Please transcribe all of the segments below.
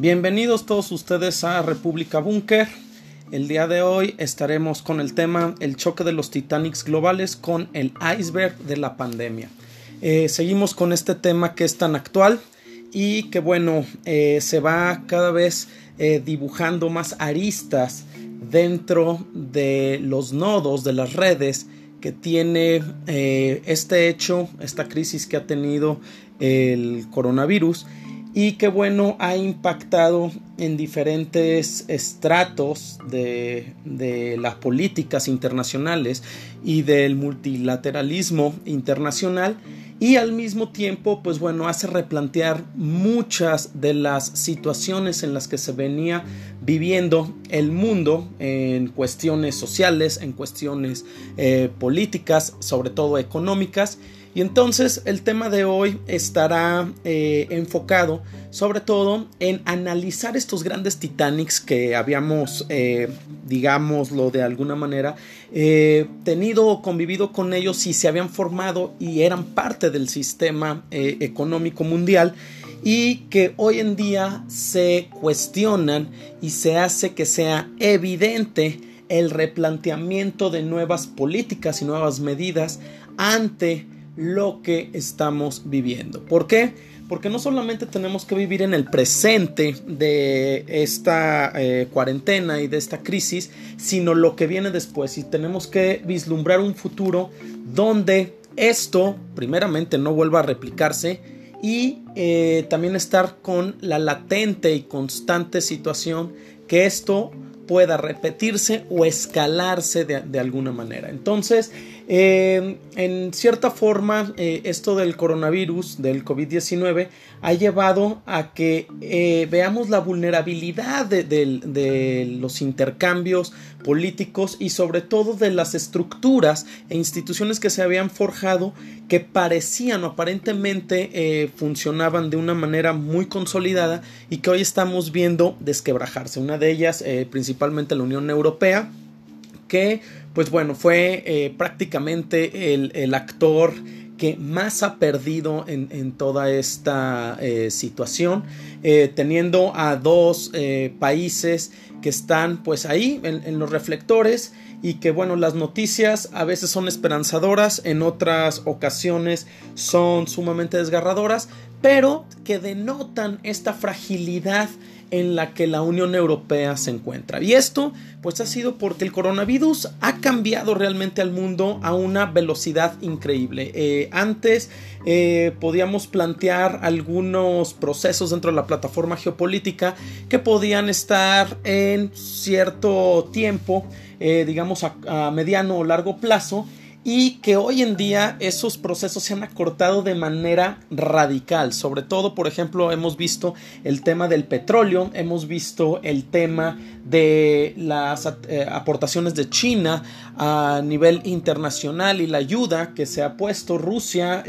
Bienvenidos todos ustedes a República Búnker. El día de hoy estaremos con el tema el choque de los Titanics globales con el iceberg de la pandemia. Eh, seguimos con este tema que es tan actual y que bueno, eh, se va cada vez eh, dibujando más aristas dentro de los nodos de las redes que tiene este hecho, esta crisis que ha tenido el coronavirus y que bueno ha impactado en diferentes estratos de, de, las políticas internacionales y del multilateralismo internacional. Y al mismo tiempo pues bueno hace replantear muchas de las situaciones en las que se venía viviendo el mundo en cuestiones sociales en cuestiones eh, políticas sobre todo económicas y entonces el tema de hoy estará eh, enfocado sobre todo en analizar estos grandes Titanics que habíamos, eh, digámoslo de alguna manera, eh, tenido o convivido con ellos y se habían formado y eran parte del sistema económico mundial y que hoy en día se cuestionan y se hace que sea evidente el replanteamiento de nuevas políticas y nuevas medidas ante lo que estamos viviendo. ¿Por qué? Porque no solamente tenemos que vivir en el presente de esta eh, cuarentena y de esta crisis, sino lo que viene después. Y tenemos que vislumbrar un futuro donde esto, primeramente, no vuelva a replicarse y eh, también estar con la latente y constante situación que esto pueda repetirse o escalarse de, alguna manera. Entonces, eh, en cierta forma, eh, esto del coronavirus, del COVID-19, ha llevado a que eh, veamos la vulnerabilidad de, los intercambios políticos y sobre todo de las estructuras e instituciones que se habían forjado que parecían aparentemente funcionaban de una manera muy consolidada y que hoy estamos viendo desquebrajarse. Una de ellas, principalmente la Unión Europea, que pues bueno, fue eh, prácticamente el, actor que más ha perdido en, toda esta eh, situación, eh, teniendo a dos países que están pues ahí en, los reflectores y que bueno, las noticias a veces son esperanzadoras, en otras ocasiones son sumamente desgarradoras, pero que denotan esta fragilidad en la que la Unión Europea se encuentra. Y esto pues ha sido porque el coronavirus ha cambiado realmente al mundo a una velocidad increíble. Eh, antes eh, podíamos plantear algunos procesos dentro de la plataforma geopolítica que podían estar en cierto tiempo, eh, digamos a mediano o largo plazo, y que hoy en día esos procesos se han acortado de manera radical. Sobre todo, por ejemplo, hemos visto el tema del petróleo, hemos visto el tema de las eh, aportaciones de China a nivel internacional y la ayuda que se ha puesto Rusia,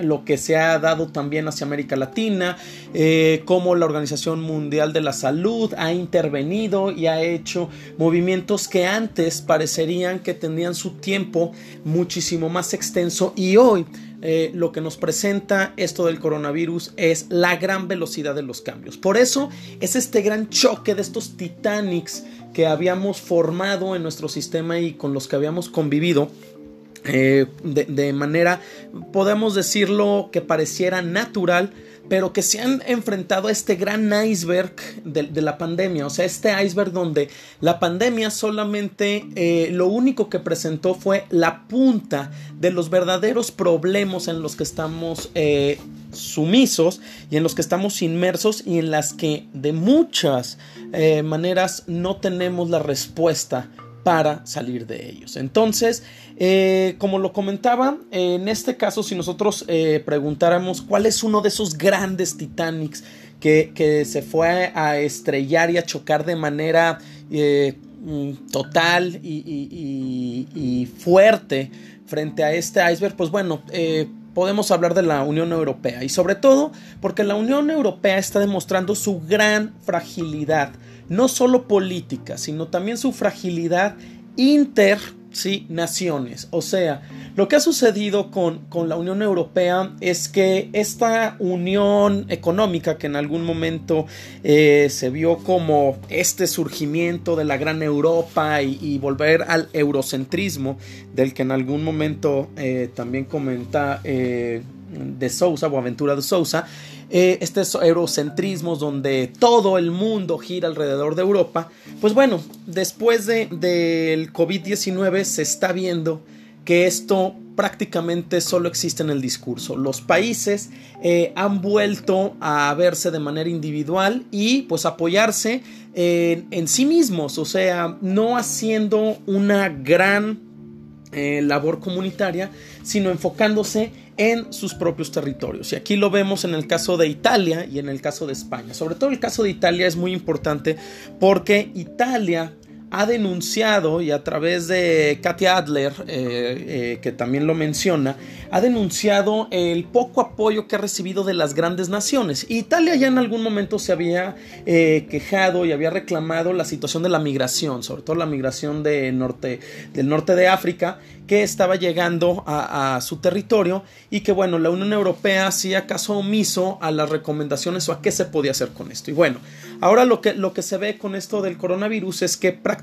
lo que se ha dado también hacia América Latina, eh, cómo la Organización Mundial de la Salud ha intervenido y ha hecho movimientos que antes parecerían que tenían su tiempo muchísimo más extenso y hoy eh, lo que nos presenta esto del coronavirus es la gran velocidad de los cambios. Por eso es este gran choque de estos Titanics que habíamos formado en nuestro sistema y con los que habíamos convivido. Eh, de manera, podemos decirlo, que pareciera natural, pero que se han enfrentado a este gran iceberg de, la pandemia, o sea, este iceberg donde la pandemia solamente eh, lo único que presentó fue la punta de los verdaderos problemas en los que estamos eh, sumisos y en los que estamos inmersos y en las que de muchas eh, maneras no tenemos la respuesta para salir de ellos. Entonces, eh, como lo comentaba, en este caso, si nosotros eh, preguntáramos cuál es uno de esos grandes Titanics que, se fue a estrellar y a chocar de manera eh, mm, total y, fuerte frente a este iceberg, pues bueno, podemos hablar de la Unión Europea y sobre todo porque la Unión Europea está demostrando su gran fragilidad no solo política, sino también su fragilidad inter ¿sí? naciones. O sea, lo que ha sucedido con, con, la Unión Europea es que esta unión económica que en algún momento eh, se vio como este surgimiento de la gran Europa y, volver al eurocentrismo, del que en algún momento eh, también comenta eh, de Sousa o Aventura de Sousa, eh, estos eurocentrismos donde todo el mundo gira alrededor de Europa, pues bueno, después del de, COVID-19 se está viendo que esto prácticamente solo existe en el discurso. Los países eh, han vuelto a verse de manera individual y pues apoyarse en sí mismos, o sea, no haciendo una gran eh, labor comunitaria, sino enfocándose en sus propios territorios. Y aquí lo vemos en el caso de Italia y en el caso de España. Sobre todo el caso de Italia es muy importante porque Italia ha denunciado, y a través de Katia Adler, eh, eh, que también lo menciona, ha denunciado el poco apoyo que ha recibido de las grandes naciones. Italia ya en algún momento se había eh, quejado y había reclamado la situación de la migración, sobre todo la migración de norte, del norte de África, que estaba llegando a, su territorio y que bueno, la Unión Europea hacía caso omiso a las recomendaciones o a qué se podía hacer con esto. Y bueno, ahora lo que, lo que se ve con esto del coronavirus es que prácticamente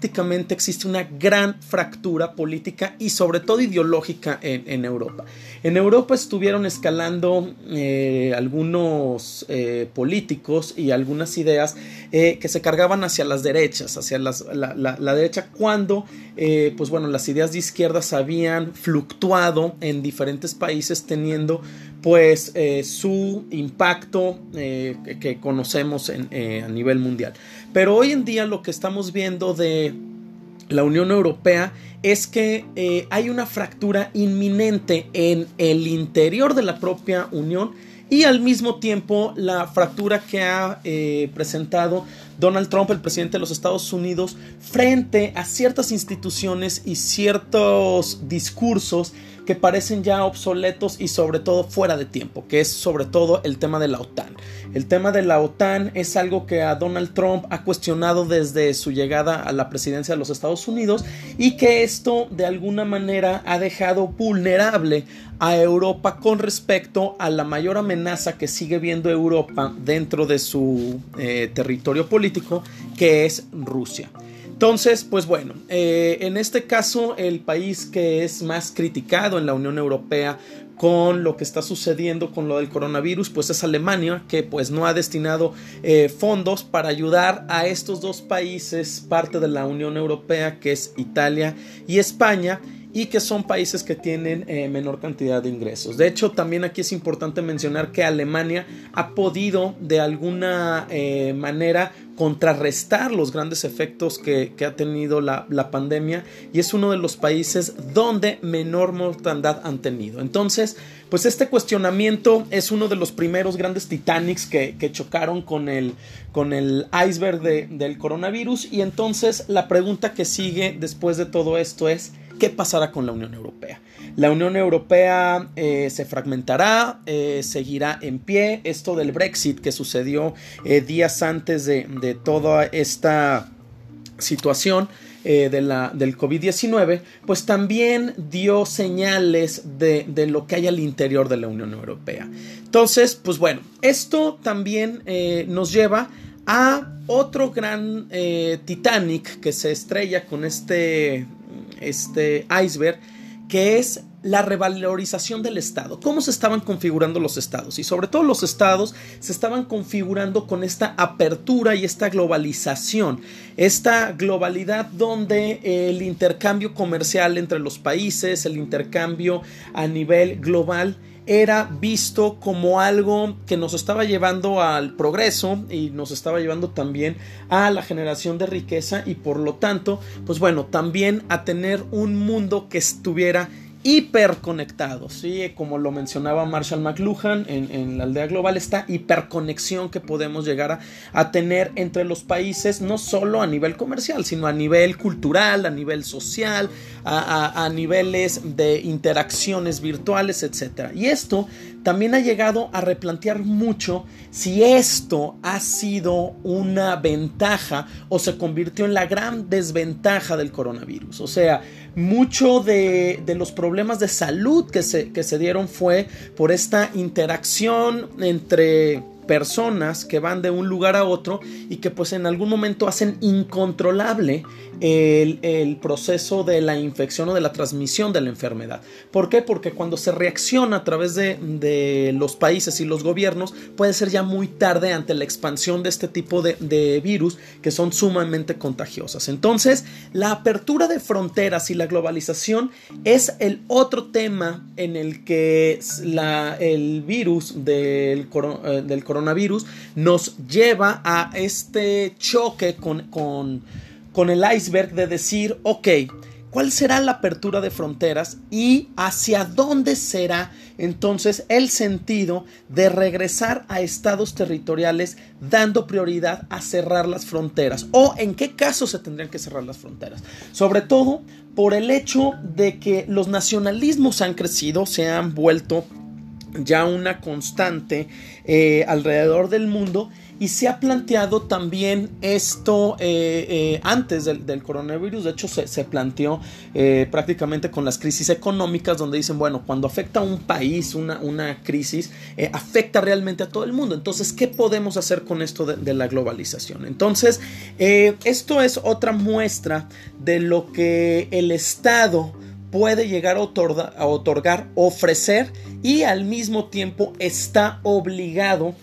existe una gran fractura política y sobre todo ideológica en, Europa. En Europa estuvieron escalando eh, algunos eh, políticos y algunas ideas eh, que se cargaban hacia las derechas, hacia la, derecha, cuando pues bueno, las ideas de izquierda sabían fluctuado en diferentes países teniendo pues su impacto que, conocemos a nivel mundial. Pero hoy en día lo que estamos viendo de la Unión Europea es que hay una fractura inminente en el interior de la propia Unión y al mismo tiempo la fractura que ha presentado Donald Trump, el presidente de los Estados Unidos, frente a ciertas instituciones y ciertos discursos que parecen ya obsoletos y sobre todo fuera de tiempo, que es sobre todo el tema de la OTAN. El tema de la OTAN es algo que a Donald Trump ha cuestionado desde su llegada a la presidencia de los Estados Unidos y que esto de alguna manera ha dejado vulnerable a Europa con respecto a la mayor amenaza que sigue viendo Europa dentro de su eh, territorio político, que es Rusia. Entonces, pues bueno, eh, en este caso el país que es más criticado en la Unión Europea con lo que está sucediendo con lo del coronavirus, pues es Alemania, que pues no ha destinado eh, fondos para ayudar a estos dos países, parte de la Unión Europea, que es Italia y España, y que son países que tienen eh, menor cantidad de ingresos. De hecho, también aquí es importante mencionar que Alemania ha podido de alguna eh, manera contrarrestar los grandes efectos que, ha tenido la, pandemia y es uno de los países donde menor mortandad han tenido. Entonces, pues este cuestionamiento es uno de los primeros grandes Titanics que, chocaron con el, con el iceberg del coronavirus y entonces la pregunta que sigue después de todo esto es ¿Qué pasará con la Unión Europea? La Unión Europea eh, se fragmentará, eh, seguirá en pie. Esto del Brexit que sucedió eh, días antes de, toda esta situación de la, del COVID-19, pues también dio señales de, de, lo que hay al interior de la Unión Europea. Entonces, pues bueno, esto también nos lleva a otro gran Titanic que se estrella con este este iceberg, que es la revalorización del Estado. ¿Cómo se estaban configurando los estados? Y sobre todo los estados se estaban configurando con esta apertura y esta globalización, esta globalidad donde el intercambio comercial entre los países, el intercambio a nivel global, era visto como algo que nos estaba llevando al progreso y nos estaba llevando también a la generación de riqueza y por lo tanto, pues bueno, también a tener un mundo que estuviera hiperconectados, ¿sí? como lo mencionaba Marshall McLuhan en, la aldea global, esta hiperconexión que podemos llegar a, tener entre los países, no solo a nivel comercial, sino a nivel cultural, a nivel social, a, a niveles de interacciones virtuales, etc. Y esto también ha llegado a replantear mucho si esto ha sido una ventaja o se convirtió en la gran desventaja del coronavirus. O sea, mucho de, los problemas de salud que se, que se dieron fue por esta interacción entre personas que van de un lugar a otro y que pues en algún momento hacen incontrolable el, proceso de la infección o de la transmisión de la enfermedad. ¿Por qué? Porque cuando se reacciona a través de, los países y los gobiernos puede ser ya muy tarde ante la expansión de este tipo de, virus que son sumamente contagiosas. Entonces, la apertura de fronteras y la globalización es el otro tema en el que el virus del, eh, del coronavirus nos lleva a este choque con, con con el iceberg de decir, ok, ¿cuál será la apertura de fronteras y hacia dónde será entonces el sentido de regresar a estados territoriales dando prioridad a cerrar las fronteras? ¿O en qué caso se tendrían que cerrar las fronteras? Sobre todo por el hecho de que los nacionalismos han crecido, se han vuelto ya una constante eh, alrededor del mundo y se ha planteado también esto eh, eh, antes del, coronavirus, de hecho se, planteó prácticamente con las crisis económicas donde dicen, bueno, cuando afecta a un país una, una crisis, afecta realmente a todo el mundo. Entonces, ¿qué podemos hacer con esto de la globalización? Entonces, esto es otra muestra de lo que el Estado puede llegar a, otorgar, ofrecer y al mismo tiempo está obligado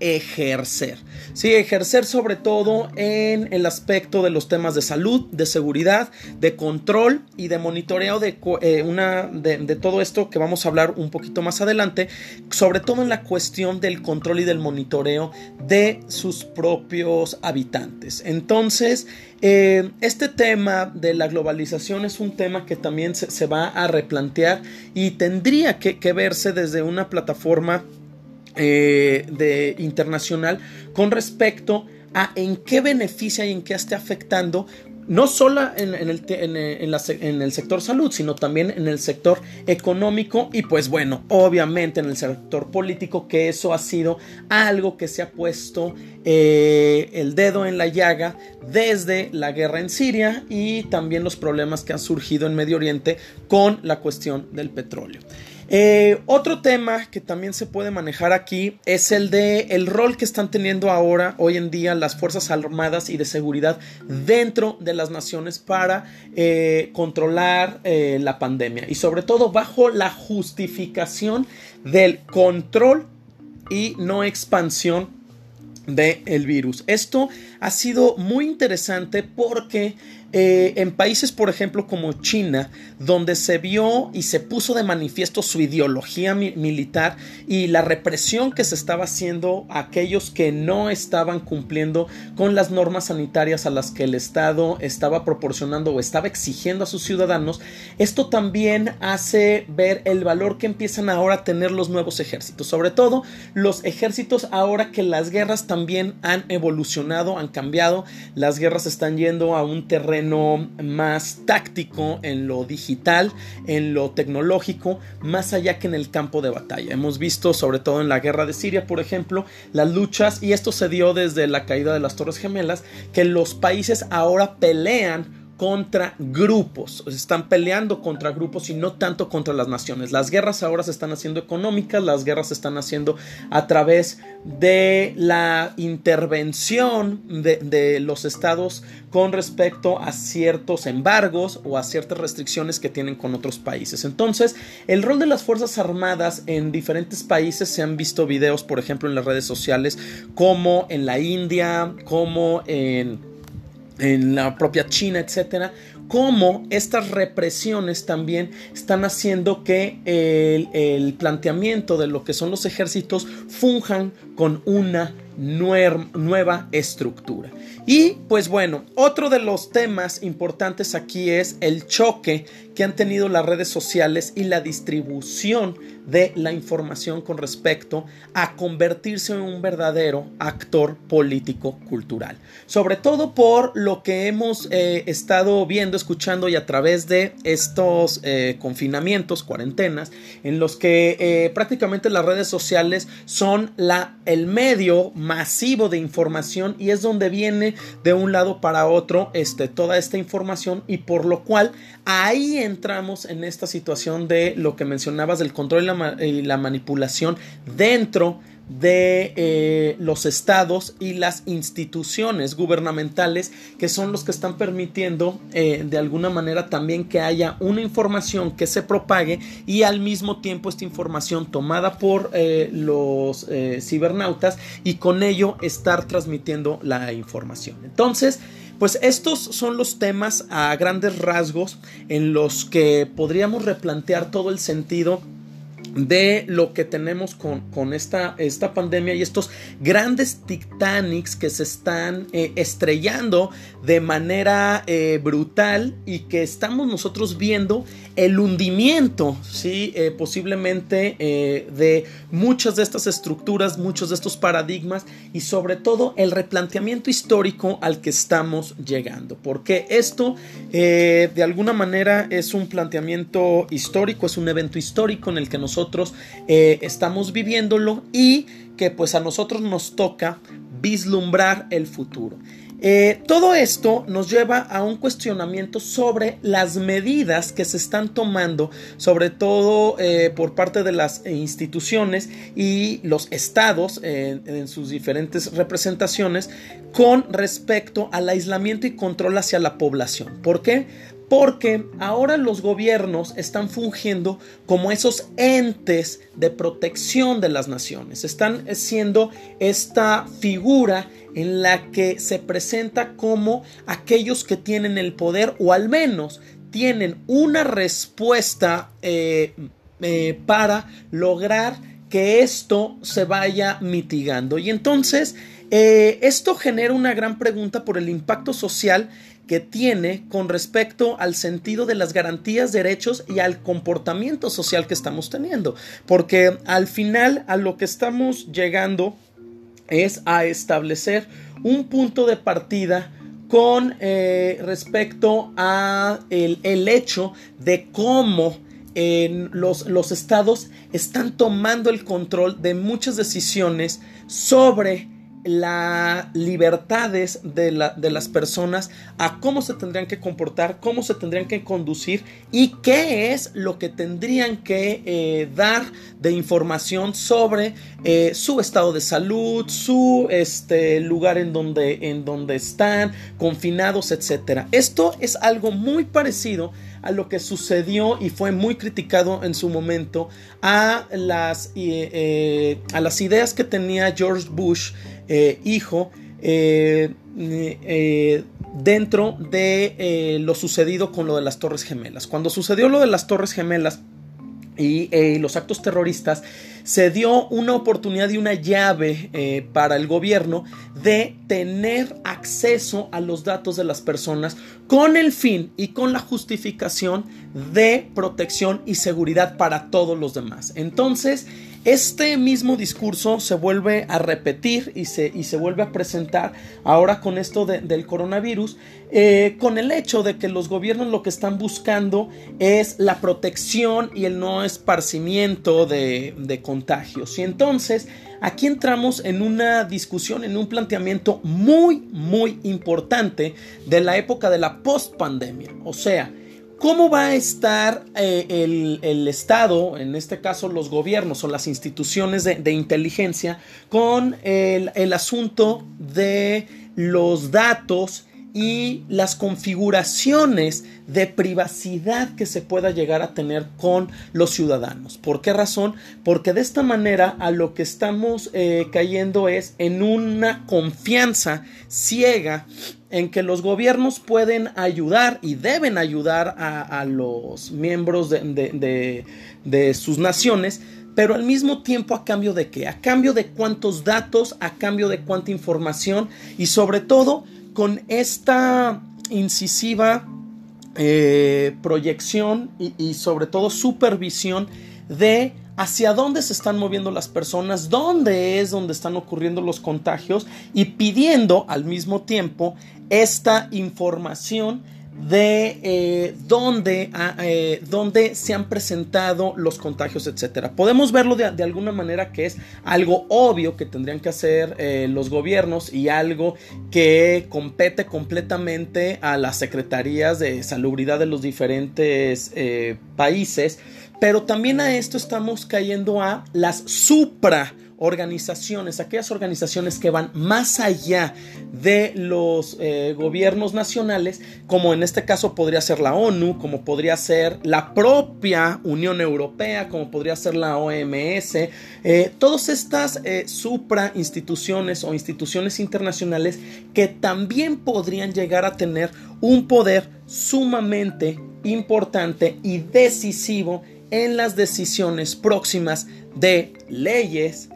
ejercer. Sí, ejercer sobre todo en el aspecto de los temas de salud, de seguridad, de control y de monitoreo de, eh, una, de, todo esto que vamos a hablar un poquito más adelante, sobre todo en la cuestión del control y del monitoreo de sus propios habitantes. Entonces, eh, este tema de la globalización es un tema que también se, va a replantear y tendría que, verse desde una plataforma eh, de, internacional con respecto a en qué beneficia y en qué esté afectando no solo en, el, en, el, sector salud, sino también en el sector económico y pues bueno, obviamente en el sector político, que eso ha sido algo que se ha puesto eh, el dedo en la llaga desde la guerra en Siria y también los problemas que han surgido en Medio Oriente con la cuestión del petróleo. Eh, otro tema que también se puede manejar aquí es el de el rol que están teniendo ahora, hoy en día, las Fuerzas Armadas y de Seguridad dentro de las naciones para eh, controlar eh, la pandemia y sobre todo bajo la justificación del control y no expansión del virus. Esto ha sido muy interesante porque eh, en países, por ejemplo, como China, donde se vio y se puso de manifiesto su ideología militar y la represión que se estaba haciendo a aquellos que no estaban cumpliendo con las normas sanitarias a las que el Estado estaba proporcionando o estaba exigiendo a sus ciudadanos, esto también hace ver el valor que empiezan ahora a tener los nuevos ejércitos, sobre todo los ejércitos ahora que las guerras también han evolucionado, han cambiado, las guerras están yendo a un terreno más táctico, en lo digital, en lo tecnológico, más allá que en el campo de batalla. Hemos visto, sobre todo en la guerra de Siria, por ejemplo, las luchas, y esto se dio desde la caída de las Torres Gemelas, que los países ahora pelean contra grupos, están peleando contra grupos y no tanto contra las naciones. Las guerras ahora se están haciendo económicas, las guerras se están haciendo a través de la intervención de, los estados con respecto a ciertos embargos o a ciertas restricciones que tienen con otros países. Entonces, el rol de las Fuerzas Armadas en diferentes países se han visto videos, por ejemplo, en las redes sociales, como en la India, como en en la propia China, etcétera, cómo estas represiones también están haciendo que el, planteamiento de lo que son los ejércitos funjan con una nueva estructura. Y pues bueno, otro de los temas importantes aquí es el choque que han tenido las redes sociales y la distribución de la información con respecto a convertirse en un verdadero actor político cultural. Sobre todo por lo que hemos eh, estado viendo, escuchando y a través de estos eh, confinamientos, cuarentenas, en los que eh, prácticamente las redes sociales son la, el medio masivo de información y es donde viene de un lado para otro este, toda esta información y por lo cual ahí entramos en esta situación de lo que mencionabas del control y la, manipulación dentro de eh, los estados y las instituciones gubernamentales que son los que están permitiendo eh, de alguna manera también que haya una información que se propague y al mismo tiempo esta información tomada por eh, los cibernautas y con ello estar transmitiendo la información. Entonces pues estos son los temas a grandes rasgos en los que podríamos replantear todo el sentido de lo que tenemos con, esta, esta, pandemia y estos grandes Titanics que se están eh, estrellando de manera eh, brutal y que estamos nosotros viendo el hundimiento, ¿sí? Eh, posiblemente de muchas de estas estructuras, muchos de estos paradigmas y sobre todo el replanteamiento histórico al que estamos llegando. Porque esto de alguna manera es un planteamiento histórico, es un evento histórico en el que nosotros eh, estamos viviéndolo y que pues a nosotros nos toca vislumbrar el futuro. Eh, todo esto nos lleva a un cuestionamiento sobre las medidas que se están tomando, sobre todo eh, por parte de las instituciones y los estados en sus diferentes representaciones con respecto al aislamiento y control hacia la población. ¿Por qué? Porque ahora los gobiernos están fungiendo como esos entes de protección de las naciones. Están siendo esta figura en la que se presenta como aquellos que tienen el poder o al menos tienen una respuesta eh, eh, para lograr que esto se vaya mitigando. Y entonces eh, esto genera una gran pregunta por el impacto social que tiene con respecto al sentido de las garantías, derechos y al comportamiento social que estamos teniendo. Porque al final a lo que estamos llegando es a establecer un punto de partida con eh, respecto a el, hecho de cómo los, los estados están tomando el control de muchas decisiones sobre las libertades de, las personas a cómo se tendrían que comportar, cómo se tendrían que conducir y qué es lo que tendrían que eh, dar de información sobre eh, su estado de salud, su este, lugar en donde, en donde están, confinados, etc. Esto es algo muy parecido a lo que sucedió y fue muy criticado en su momento a las, eh, a las ideas que tenía George Bush eh, hijo eh, eh, dentro de lo sucedido con lo de las Torres Gemelas. Cuando sucedió lo de las Torres Gemelas, y los actos terroristas, se dio una oportunidad y una llave para el gobierno de tener acceso a los datos de las personas con el fin y con la justificación de protección y seguridad para todos los demás. Entonces, este mismo discurso se vuelve a repetir y se, y se vuelve a presentar ahora con esto del coronavirus, eh, con el hecho de que los gobiernos lo que están buscando es la protección y el no esparcimiento de, de Y entonces aquí entramos en una discusión, en un planteamiento muy, muy importante de la época de la post-pandemia. O sea, ¿Cómo va a estar eh, el, Estado, en este caso los gobiernos o las instituciones de, inteligencia, con el, el, asunto de los datos y las configuraciones de privacidad que se pueda llegar a tener con los ciudadanos. ¿Por qué razón? Porque de esta manera a lo que estamos eh, cayendo es en una confianza ciega en que los gobiernos pueden ayudar y deben ayudar a, los miembros de sus naciones pero al mismo tiempo a cambio de qué? A cambio de cuántos datos, a cambio de cuánta información y sobre todo con esta incisiva eh, proyección y sobre todo supervisión de hacia dónde se están moviendo las personas, dónde es donde están ocurriendo los contagios y pidiendo al mismo tiempo esta información de eh, dónde, eh, dónde, se han presentado los contagios, etcétera. Podemos verlo de, alguna manera que es algo obvio que tendrían que hacer eh, los gobiernos y algo que compete completamente a las secretarías de salubridad de los diferentes países, pero también a esto estamos cayendo a las supra organizaciones, aquellas organizaciones que van más allá de los eh, gobiernos nacionales, como en este caso podría ser la ONU, como podría ser la propia Unión Europea, como podría ser la OMS, eh, todas estas eh, supra instituciones o instituciones internacionales que también podrían llegar a tener un poder sumamente importante y decisivo en las decisiones próximas de leyes,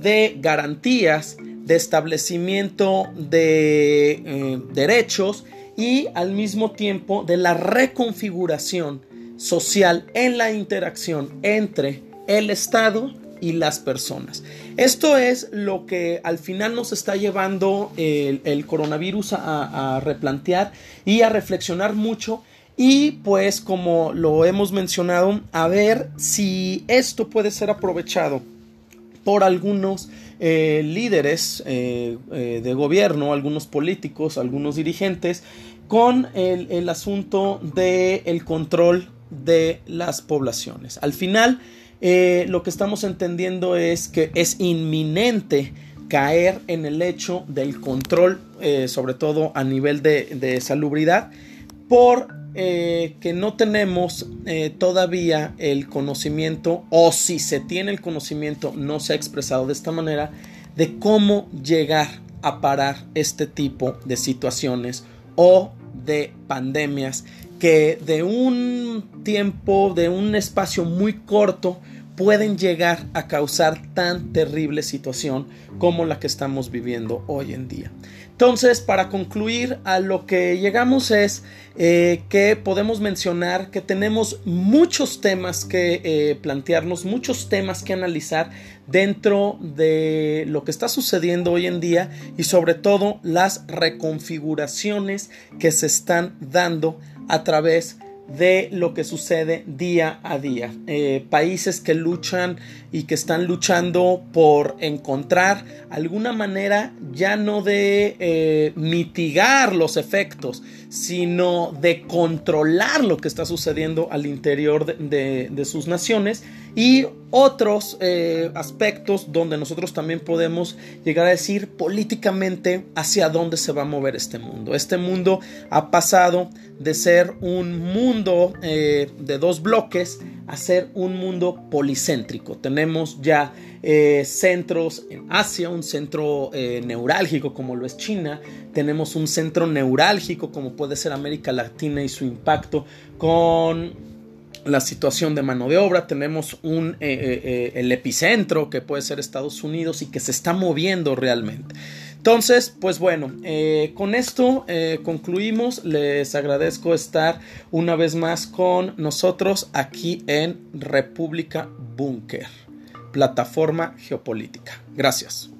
de garantías, de establecimiento de eh, derechos y al mismo tiempo de la reconfiguración social en la interacción entre el Estado y las personas. Esto es lo que al final nos está llevando el, coronavirus a, a replantear y a reflexionar mucho y pues como lo hemos mencionado, a ver si esto puede ser aprovechado por algunos eh, líderes eh, eh, de gobierno, algunos políticos, algunos dirigentes, con el, asunto del el control de las poblaciones. Al final, lo que estamos entendiendo es que es inminente caer en el hecho del control, sobre todo a nivel de, de salubridad, por eh, que no tenemos eh, todavía el conocimiento, o si se tiene el conocimiento, no se ha expresado de esta manera, de cómo llegar a parar este tipo de situaciones o de pandemias que de un tiempo, de un espacio muy corto, pueden llegar a causar tan terrible situación como la que estamos viviendo hoy en día. Entonces, para concluir, a lo que llegamos es eh, que podemos mencionar que tenemos muchos temas que eh, plantearnos, muchos temas que analizar dentro de lo que está sucediendo hoy en día y sobre todo las reconfiguraciones que se están dando a través de de lo que sucede día a día. Eh, países que luchan y que están luchando por encontrar alguna manera ya no de eh, mitigar los efectos, sino de controlar lo que está sucediendo al interior de, sus naciones y otros eh, aspectos donde nosotros también podemos llegar a decir políticamente hacia dónde se va a mover este mundo. Este mundo ha pasado de ser un mundo eh, de dos bloques a ser un mundo policéntrico. Tenemos ya eh, centros en Asia, un centro eh, neurálgico como lo es China, tenemos un centro neurálgico como puede ser América Latina y su impacto con la situación de mano de obra, tenemos un, el epicentro que puede ser Estados Unidos y que se está moviendo realmente. Entonces, pues bueno, eh, con esto eh, concluimos. Les agradezco estar una vez más con nosotros aquí en República Búnker, plataforma geopolítica. Gracias.